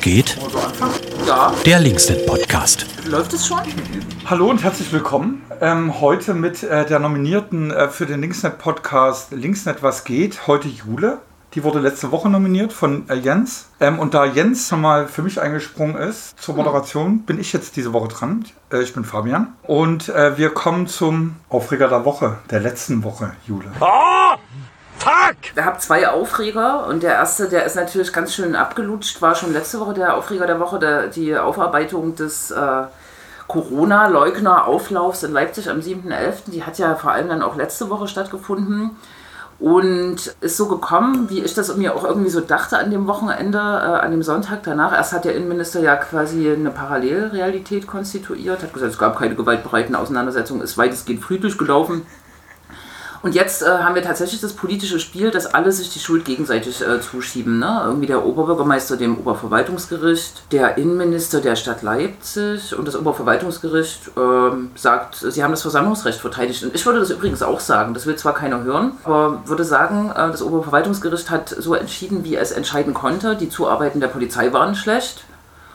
geht? Ja, Der Linksnet-Podcast. läuft es schon? Hallo und herzlich willkommen. Ähm, heute mit äh, der Nominierten äh, für den Linksnet-Podcast Linksnet Was geht, heute Jule. Die wurde letzte Woche nominiert von äh, Jens. Ähm, und da Jens schon mal für mich eingesprungen ist zur Moderation, bin ich jetzt diese Woche dran. Äh, ich bin Fabian. Und äh, wir kommen zum Aufreger der Woche, der letzten Woche, Jule. Wir haben zwei Aufreger und der erste, der ist natürlich ganz schön abgelutscht, war schon letzte Woche der Aufreger der Woche, der, die Aufarbeitung des äh, Corona-Leugner-Auflaufs in Leipzig am 7.11. Die hat ja vor allem dann auch letzte Woche stattgefunden und ist so gekommen, wie ich das mir auch irgendwie so dachte an dem Wochenende, äh, an dem Sonntag danach. Erst hat der Innenminister ja quasi eine Parallelrealität konstituiert, hat gesagt, es gab keine gewaltbereiten Auseinandersetzungen, ist weitestgehend friedlich gelaufen. Und jetzt äh, haben wir tatsächlich das politische Spiel, dass alle sich die Schuld gegenseitig äh, zuschieben. Ne? Irgendwie der Oberbürgermeister dem Oberverwaltungsgericht, der Innenminister der Stadt Leipzig und das Oberverwaltungsgericht ähm, sagt, sie haben das Versammlungsrecht verteidigt. Und ich würde das übrigens auch sagen, das will zwar keiner hören, aber würde sagen, äh, das Oberverwaltungsgericht hat so entschieden, wie es entscheiden konnte. Die Zuarbeiten der Polizei waren schlecht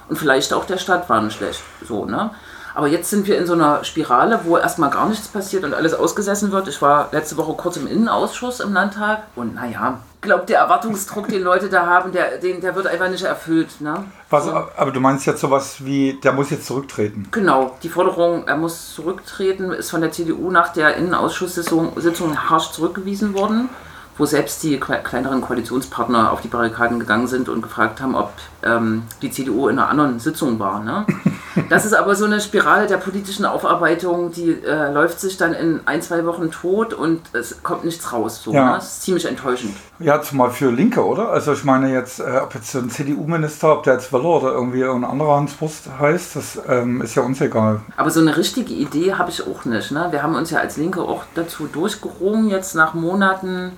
und vielleicht auch der Stadt waren schlecht. So, ne? Aber jetzt sind wir in so einer Spirale, wo erstmal gar nichts passiert und alles ausgesessen wird. Ich war letzte Woche kurz im Innenausschuss im Landtag und naja, ich glaube, der Erwartungsdruck, den Leute da haben, der, den, der wird einfach nicht erfüllt. Ne? Was, aber du meinst jetzt sowas wie, der muss jetzt zurücktreten. Genau, die Forderung, er muss zurücktreten, ist von der CDU nach der Innenausschusssitzung Sitzung harsch zurückgewiesen worden, wo selbst die kle- kleineren Koalitionspartner auf die Barrikaden gegangen sind und gefragt haben, ob ähm, die CDU in einer anderen Sitzung war. Ne? Das ist aber so eine Spirale der politischen Aufarbeitung, die äh, läuft sich dann in ein, zwei Wochen tot und es kommt nichts raus. So, Ja. ne? Das ist ziemlich enttäuschend. Ja, zumal für Linke, oder? Also ich meine jetzt, äh, ob jetzt ein CDU-Minister, ob der jetzt Wöller oder irgendwie ein anderer Hans Wurst heißt, das ähm, ist ja uns egal. Aber so eine richtige Idee habe ich auch nicht. Ne? Wir haben uns ja als Linke auch dazu durchgerungen, jetzt nach Monaten,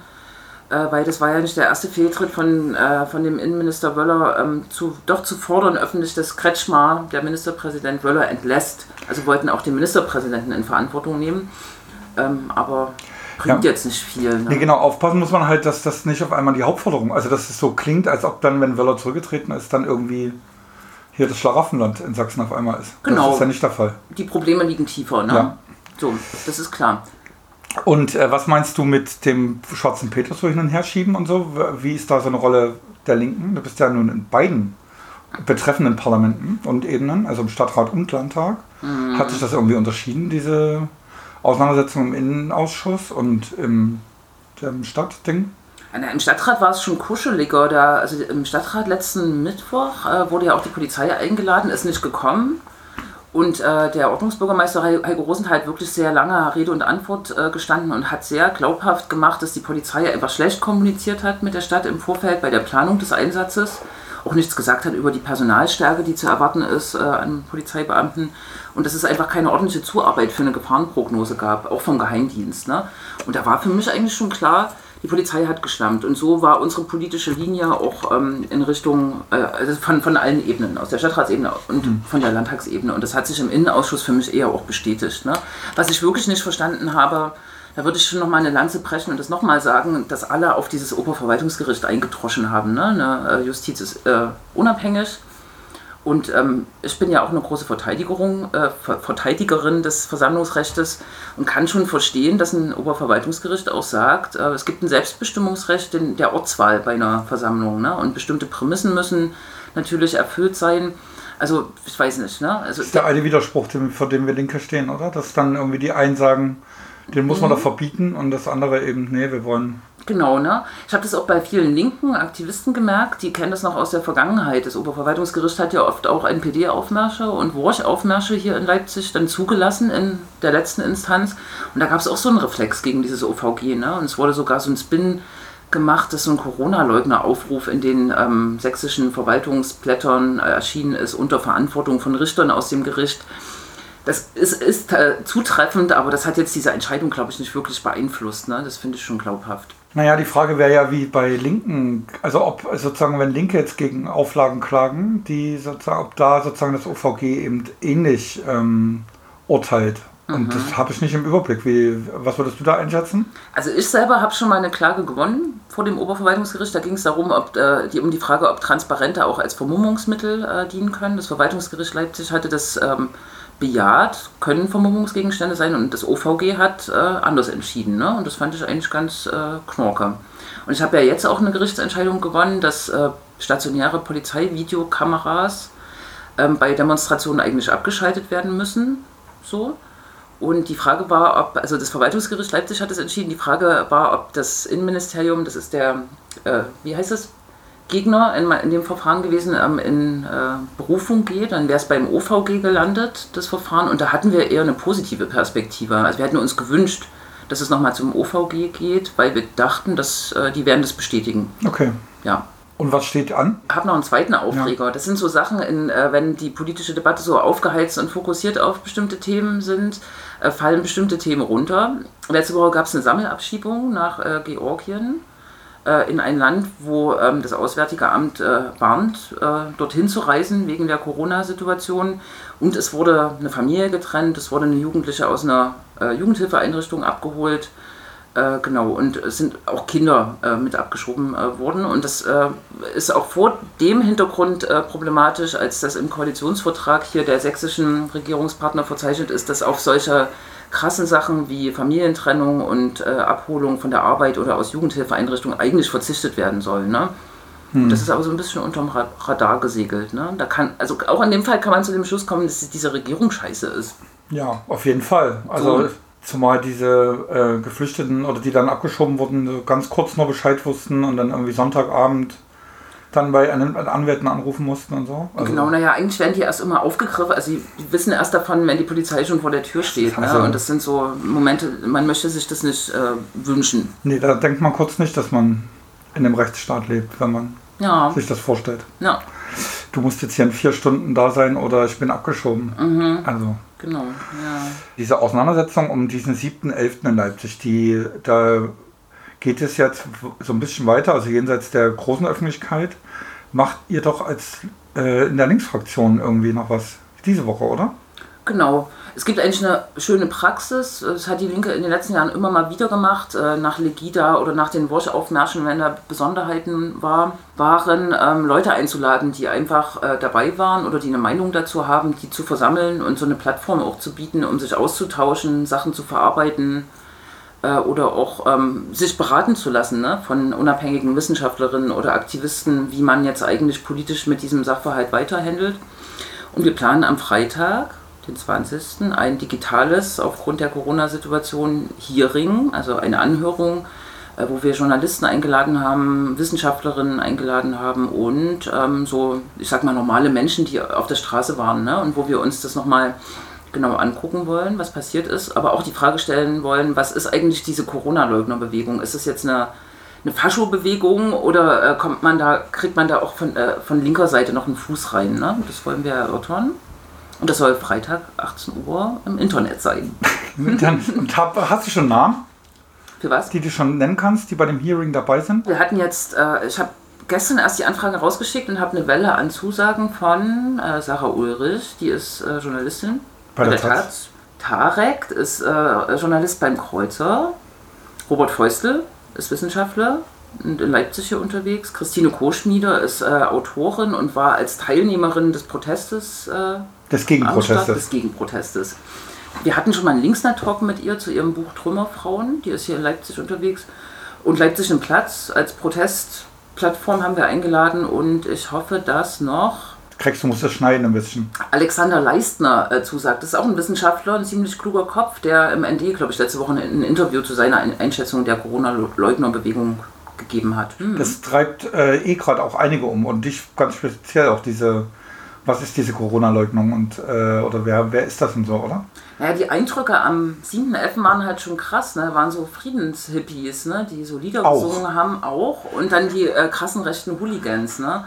weil das war ja nicht der erste Fehltritt von, äh, von dem Innenminister Wöller, ähm, zu, doch zu fordern öffentlich, dass Kretschmar, der Ministerpräsident Wöller, entlässt. Also wollten auch den Ministerpräsidenten in Verantwortung nehmen. Ähm, aber bringt Ja. jetzt nicht viel. Ne? Nee, genau, aufpassen muss man halt, dass das nicht auf einmal die Hauptforderung, also dass es so klingt, als ob dann, wenn Wöller zurückgetreten ist, dann irgendwie hier das Schlaraffenland in Sachsen auf einmal ist. Genau. Das ist ja nicht der Fall. Die Probleme liegen tiefer. Ne? Ja. So, das ist klar. Und äh, was meinst du mit dem schwarzen Peter so hin und her schieben und so? Wie ist da so eine Rolle der Linken? Du bist ja nun in beiden betreffenden Parlamenten und Ebenen, also im Stadtrat und Landtag. Hat sich das irgendwie unterschieden, diese Auseinandersetzung im Innenausschuss und im, im Stadtding? Im Stadtrat war es schon kuscheliger. Da, also im Stadtrat letzten Mittwoch äh, wurde ja auch die Polizei eingeladen, ist nicht gekommen. Und äh, der Ordnungsbürgermeister Heiko Rosenthal hat wirklich sehr lange Rede und Antwort äh, gestanden und hat sehr glaubhaft gemacht, dass die Polizei einfach schlecht kommuniziert hat mit der Stadt im Vorfeld bei der Planung des Einsatzes. Auch nichts gesagt hat über die Personalstärke, die zu erwarten ist äh, an Polizeibeamten. Und dass es einfach keine ordentliche Zuarbeit für eine Gefahrenprognose gab, auch vom Geheimdienst. Ne? Und da war für mich eigentlich schon klar, die Polizei hat geschlampt. Und so war unsere politische Linie auch ähm, in Richtung, äh, also von, von allen Ebenen, aus der Stadtratsebene und von der Landtagsebene. Und das hat sich im Innenausschuss für mich eher auch bestätigt. Ne? Was ich wirklich nicht verstanden habe, da würde ich schon nochmal eine Lanze brechen und das nochmal sagen, dass alle auf dieses Oberverwaltungsgericht eingedroschen haben. Ne? Eine äh, Justiz ist äh, unabhängig. Und ähm, ich bin ja auch eine große Verteidigerung, äh, Ver Verteidigerin des Versammlungsrechts und kann schon verstehen, dass ein Oberverwaltungsgericht auch sagt, äh, es gibt ein Selbstbestimmungsrecht in der Ortswahl bei einer Versammlung. Ne? Und bestimmte Prämissen müssen natürlich erfüllt sein. Also, ich weiß nicht. Ne? Also, ist der eine Widerspruch, vor dem wir Linke stehen, oder? Dass dann irgendwie die einen sagen, den muss man Mhm. doch verbieten und das andere eben, nee, wir wollen. Genau, ne? Ich habe das auch bei vielen linken Aktivisten gemerkt, die kennen das noch aus der Vergangenheit. Das Oberverwaltungsgericht hat ja oft auch NPD-Aufmärsche und Wurch-Aufmärsche hier in Leipzig dann zugelassen in der letzten Instanz. Und da gab es auch so einen Reflex gegen dieses OVG, ne? Und es wurde sogar so ein Spin gemacht, dass so ein Corona-Leugner-Aufruf in den ähm, sächsischen Verwaltungsblättern erschienen ist, unter Verantwortung von Richtern aus dem Gericht. Das ist, ist äh, zutreffend, aber das hat jetzt diese Entscheidung, glaube ich, nicht wirklich beeinflusst. Ne? Das finde ich schon glaubhaft. Naja, die Frage wäre ja wie bei Linken, also ob sozusagen, wenn Linke jetzt gegen Auflagen klagen, die sozusagen, ob da sozusagen das OVG eben ähnlich ähm, urteilt. Und Mhm. das habe ich nicht im Überblick. Wie, was würdest du da einschätzen? Also ich selber habe schon mal eine Klage gewonnen vor dem Oberverwaltungsgericht. Da ging es darum, ob, äh, die, um die Frage, ob Transparente auch als Vermummungsmittel äh, dienen können. Das Verwaltungsgericht Leipzig hatte das ähm, bejaht, können Vermummungsgegenstände sein und das OVG hat äh, anders entschieden. Ne? Und das fand ich eigentlich ganz äh, knorke. Und ich habe ja jetzt auch eine Gerichtsentscheidung gewonnen, dass äh, stationäre Polizeivideokameras ähm, bei Demonstrationen eigentlich abgeschaltet werden müssen. So. Und die Frage war, ob, also das Verwaltungsgericht Leipzig hat es entschieden, die Frage war, ob das Innenministerium, das ist der, äh, wie heißt es, Gegner in, in, dem Verfahren gewesen, ähm, in äh, Berufung geht, dann wäre es beim OVG gelandet, das Verfahren. Und da hatten wir eher eine positive Perspektive. Also wir hätten uns gewünscht, dass es nochmal zum OVG geht, weil wir dachten, dass äh, die werden das bestätigen. Okay. Ja. Und was steht an? Ich habe noch einen zweiten Aufreger. Ja. Das sind so Sachen, in, äh, wenn die politische Debatte so aufgeheizt und fokussiert auf bestimmte Themen sind, äh, fallen bestimmte Themen runter. Letzte Woche gab es eine Sammelabschiebung nach äh, Georgien äh, in ein Land, wo ähm, das Auswärtige Amt äh, warnt, äh, dorthin zu reisen wegen der Corona-Situation. Und es wurde eine Familie getrennt, es wurde eine Jugendliche aus einer Jugendhilfeeinrichtung abgeholt äh, genau, und es sind auch Kinder äh, mit abgeschoben äh, worden. Und das äh, ist auch vor dem Hintergrund äh, problematisch, als das im Koalitionsvertrag hier der sächsischen Regierungspartner verzeichnet ist, dass auf solche krassen Sachen wie Familientrennung und äh, Abholung von der Arbeit oder aus Jugendhilfeeinrichtungen eigentlich verzichtet werden soll. Ne? Hm. Das ist aber so ein bisschen unterm Radar gesegelt. Ne? Da kann, also auch in dem Fall kann man zu dem Schluss kommen, dass diese Regierung scheiße ist. Ja, auf jeden Fall. Also so. Zumal diese äh, Geflüchteten oder die dann abgeschoben wurden, ganz kurz nur Bescheid wussten und dann irgendwie Sonntagabend dann bei einem Anwälten anrufen mussten und so. Also genau, naja, eigentlich werden die erst immer aufgegriffen. Also die wissen erst davon, wenn die Polizei schon vor der Tür steht. Also, ne? Und das sind so Momente, man möchte sich das nicht äh, wünschen. Nee, da denkt man kurz nicht, dass man in einem Rechtsstaat lebt, wenn man ja. sich das vorstellt. Ja. Du musst jetzt hier in vier Stunden da sein oder ich bin abgeschoben. Mhm. Also. Genau, ja. Diese Auseinandersetzung um diesen 7.11. in Leipzig, die, da geht es jetzt so ein bisschen weiter, also jenseits der großen Öffentlichkeit. Macht ihr doch als äh, in der Linksfraktion irgendwie noch was diese Woche, oder? Genau. Es gibt eigentlich eine schöne Praxis. Das hat die Linke in den letzten Jahren immer mal wieder gemacht, äh, nach Legida oder nach den Wash-Aufmärschen, wenn da Besonderheiten war, waren, ähm, Leute einzuladen, die einfach äh, dabei waren oder die eine Meinung dazu haben, die zu versammeln und so eine Plattform auch zu bieten, um sich auszutauschen, Sachen zu verarbeiten äh, oder auch ähm, sich beraten zu lassen ne, von unabhängigen Wissenschaftlerinnen oder Aktivisten, wie man jetzt eigentlich politisch mit diesem Sachverhalt weiterhandelt. Und wir planen am Freitag den 20. ein digitales, aufgrund der Corona-Situation, Hearing, also eine Anhörung, äh, wo wir Journalisten eingeladen haben, Wissenschaftlerinnen eingeladen haben und ähm, so, ich sag mal, normale Menschen, die auf der Straße waren, ne? und wo wir uns das nochmal genau angucken wollen, was passiert ist, aber auch die Frage stellen wollen, was ist eigentlich diese Corona-Leugner-Bewegung? Ist es jetzt eine, eine Fascho-Bewegung oder äh, kommt man da, kriegt man da auch von, äh, von linker Seite noch einen Fuß rein? Ne? Das wollen wir erörtern. Und das soll Freitag 18 Uhr im Internet sein. Dann, hab, hast du schon Namen? Für was? Die du schon nennen kannst, die bei dem Hearing dabei sind? Wir hatten jetzt, äh, ich habe gestern erst die Anfrage rausgeschickt und habe eine Welle an Zusagen von äh, Sarah Ulrich, die ist äh, Journalistin bei, der, der Taz. Tarek ist äh, Journalist beim Kreuzer. Robert Feustel ist Wissenschaftler und in Leipzig hier unterwegs. Christine Koschmieder ist äh, Autorin und war als Teilnehmerin des Protestes äh, des Gegenprotestes. Des Gegenprotestes. Wir hatten schon mal einen Linksnet-Talk mit ihr zu ihrem Buch Trümmerfrauen. Die ist hier in Leipzig unterwegs. Und Leipzig im Platz als Protestplattform haben wir eingeladen. Und ich hoffe, dass noch. Kriegst du musst das schneiden ein bisschen. Alexander Leistner äh, zusagt. Das ist auch ein Wissenschaftler, ein ziemlich kluger Kopf, der im ND, glaube ich, letzte Woche ein Interview zu seiner Einschätzung der Corona-Leugner-Bewegung gegeben hat. Hm. Das treibt äh, eh gerade auch einige um und dich ganz speziell auch diese was ist diese Corona-Leugnung und äh, oder wer, wer ist das und so, oder? Naja, die Eindrücke am 7.11. waren halt schon krass, ne? Waren so Friedenshippies, ne? Die so Lieder auch. gesungen haben auch. Und dann die äh, krassen rechten Hooligans, ne?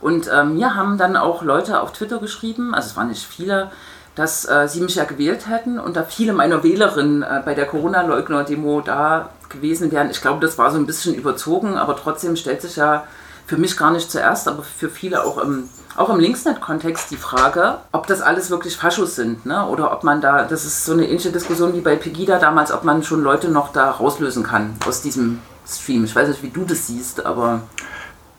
Und äh, mir haben dann auch Leute auf Twitter geschrieben, also es waren nicht viele, dass äh, sie mich ja gewählt hätten und da viele meiner Wählerinnen äh, bei der Corona-Leugner-Demo da gewesen wären. Ich glaube, das war so ein bisschen überzogen, aber trotzdem stellt sich ja für mich gar nicht zuerst, aber für viele auch im auch im Linksnet-Kontext die Frage, ob das alles wirklich Faschos sind, ne? Oder ob man da, das ist so eine ähnliche Diskussion wie bei Pegida damals, ob man schon Leute noch da rauslösen kann aus diesem Stream. Ich weiß nicht, wie du das siehst, aber.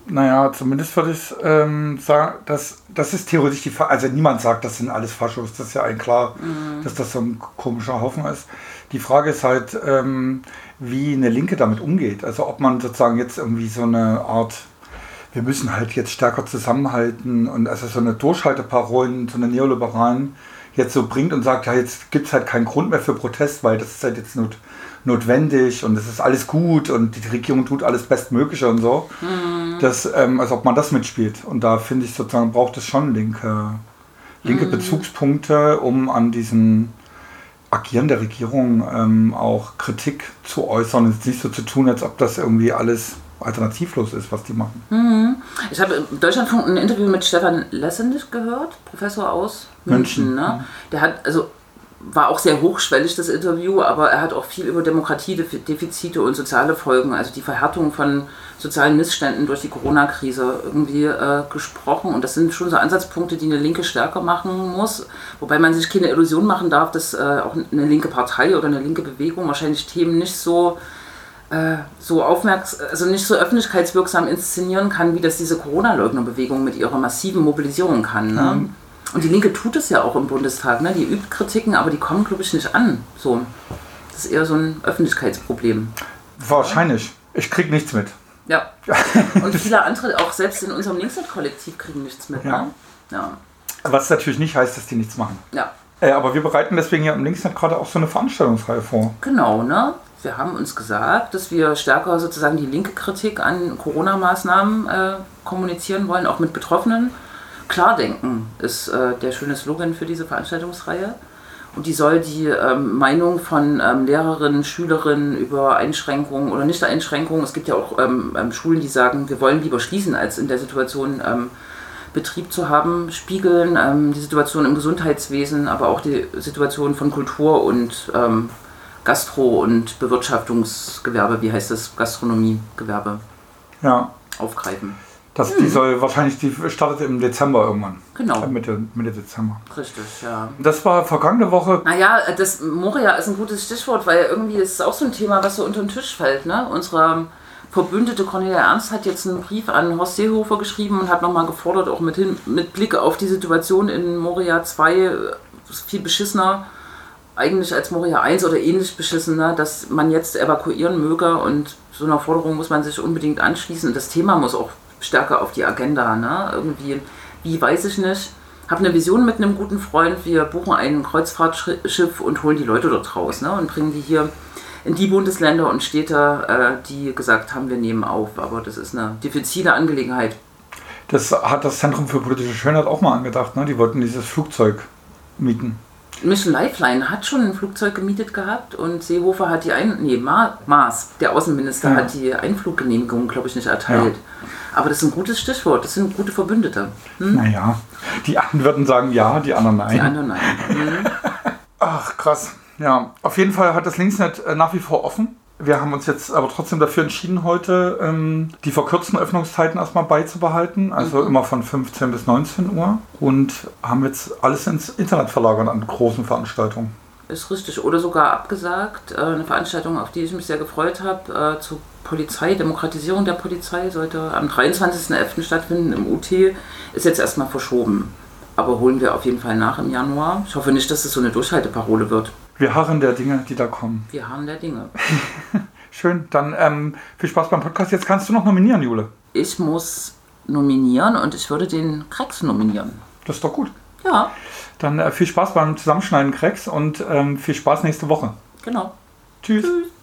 Naja, zumindest würde ich ähm, sagen, dass das ist theoretisch die Fa Also niemand sagt, das sind alles Faschos, das ist ja ein klar, mhm. dass das so ein komischer Haufen ist. Die Frage ist halt, ähm, wie eine Linke damit umgeht. Also ob man sozusagen jetzt irgendwie so eine Art, wir müssen halt jetzt stärker zusammenhalten und also so eine Durchhalteparolen, so eine neoliberalen jetzt so bringt und sagt, ja, jetzt gibt es halt keinen Grund mehr für Protest, weil das ist halt jetzt not, notwendig und es ist alles gut und die Regierung tut alles Bestmögliche und so. Mhm. Das, ähm, als ob man das mitspielt. Und da finde ich sozusagen, braucht es schon linke, linke mhm. Bezugspunkte, um an diesen Agieren der Regierung ähm, auch Kritik zu äußern und es nicht so zu tun, als ob das irgendwie alles alternativlos ist, was die machen. Mhm. Ich habe im Deutschlandfunk ein Interview mit Stefan Lessenich gehört, Professor aus München. München. Ne? Der hat, also war auch sehr hochschwellig, das Interview, aber er hat auch viel über Demokratiedefizite und soziale Folgen, also die Verhärtung von sozialen Missständen durch die Corona-Krise irgendwie äh, gesprochen. Und das sind schon so Ansatzpunkte, die eine Linke stärker machen muss. Wobei man sich keine Illusion machen darf, dass äh, auch eine linke Partei oder eine linke Bewegung wahrscheinlich Themen nicht so äh, so aufmerksam, also nicht so öffentlichkeitswirksam inszenieren kann, wie das diese Corona-Leugner-Bewegung mit ihrer massiven Mobilisierung kann. Ne? Mhm. Und die Linke tut es ja auch im Bundestag. Ne? Die übt Kritiken, aber die kommen, glaube ich, nicht an. So. Das ist eher so ein Öffentlichkeitsproblem. Wahrscheinlich. Ich kriege nichts mit. Ja. Und viele andere, auch selbst in unserem Linksnet-Kollektiv, kriegen nichts mit. Ja. Ne? ja. Was natürlich nicht heißt, dass die nichts machen. Ja. Äh, aber wir bereiten deswegen ja im Linksnet gerade auch so eine Veranstaltungsreihe vor. Genau, ne? Wir haben uns gesagt, dass wir stärker sozusagen die linke Kritik an Corona-Maßnahmen äh, kommunizieren wollen, auch mit Betroffenen. Klardenken ist äh, der schöne Slogan für diese Veranstaltungsreihe. Und die soll die ähm, Meinung von ähm, Lehrerinnen, Schülerinnen über Einschränkungen oder Nicht-Einschränkungen, es gibt ja auch ähm, ähm, Schulen, die sagen, wir wollen lieber schließen, als in der Situation ähm, Betrieb zu haben, spiegeln. Ähm, die Situation im Gesundheitswesen, aber auch die Situation von Kultur und Gastro- und Bewirtschaftungsgewerbe, wie heißt das, Gastronomiegewerbe, ja. aufgreifen. Das, mhm. Die soll wahrscheinlich, die startet im Dezember irgendwann. Genau. Äh, Mitte, Mitte Dezember. Richtig, ja. Das war vergangene Woche. Naja, das Moria ist ein gutes Stichwort, weil irgendwie ist es auch so ein Thema, was so unter den Tisch fällt. Ne? Unsere Verbündete Cornelia Ernst hat jetzt einen Brief an Horst Seehofer geschrieben und hat nochmal gefordert, auch mit, hin, mit Blick auf die Situation in Moria 2, viel beschissener eigentlich als Moria 1 oder ähnlich beschissener, dass man jetzt evakuieren möge und so einer Forderung muss man sich unbedingt anschließen. Das Thema muss auch stärker auf die Agenda. Ne? Irgendwie, wie weiß ich nicht. Habe eine Vision mit einem guten Freund. Wir buchen ein Kreuzfahrtschiff und holen die Leute dort raus ne? und bringen die hier in die Bundesländer und Städte, äh, die gesagt haben, wir nehmen auf. Aber das ist eine diffizile Angelegenheit. Das hat das Zentrum für politische Schönheit auch mal angedacht. Ne? Die wollten dieses Flugzeug mieten. Mission Lifeline hat schon ein Flugzeug gemietet gehabt und Seehofer hat die Ein nee, Ma Maas, der Außenminister, ja. hat die Einfluggenehmigung, glaube ich, nicht erteilt. Ja. Aber das ist ein gutes Stichwort, das sind gute Verbündete. Hm? Naja, die einen würden sagen ja, die anderen nein. Die anderen nein. Hm? Ach, krass. Ja, auf jeden Fall hat das Linksnet äh, nach wie vor offen. Wir haben uns jetzt aber trotzdem dafür entschieden, heute ähm, die verkürzten Öffnungszeiten erstmal beizubehalten, also mhm. immer von 15 bis 19 Uhr und haben jetzt alles ins Internet verlagert an großen Veranstaltungen. Ist richtig. Oder sogar abgesagt. Äh, eine Veranstaltung, auf die ich mich sehr gefreut habe, äh, zur Polizei, Demokratisierung der Polizei, sollte am 23.11. stattfinden im UT, ist jetzt erstmal verschoben. Aber holen wir auf jeden Fall nach im Januar. Ich hoffe nicht, dass es so eine Durchhalteparole wird. Wir harren der Dinge, die da kommen. Wir harren der Dinge. Schön, dann ähm, viel Spaß beim Podcast. Jetzt kannst du noch nominieren, Jule. Ich muss nominieren und ich würde den Krex nominieren. Das ist doch gut. Ja. Dann äh, viel Spaß beim Zusammenschneiden, Krex, und ähm, viel Spaß nächste Woche. Genau. Tschüss. Tschüss.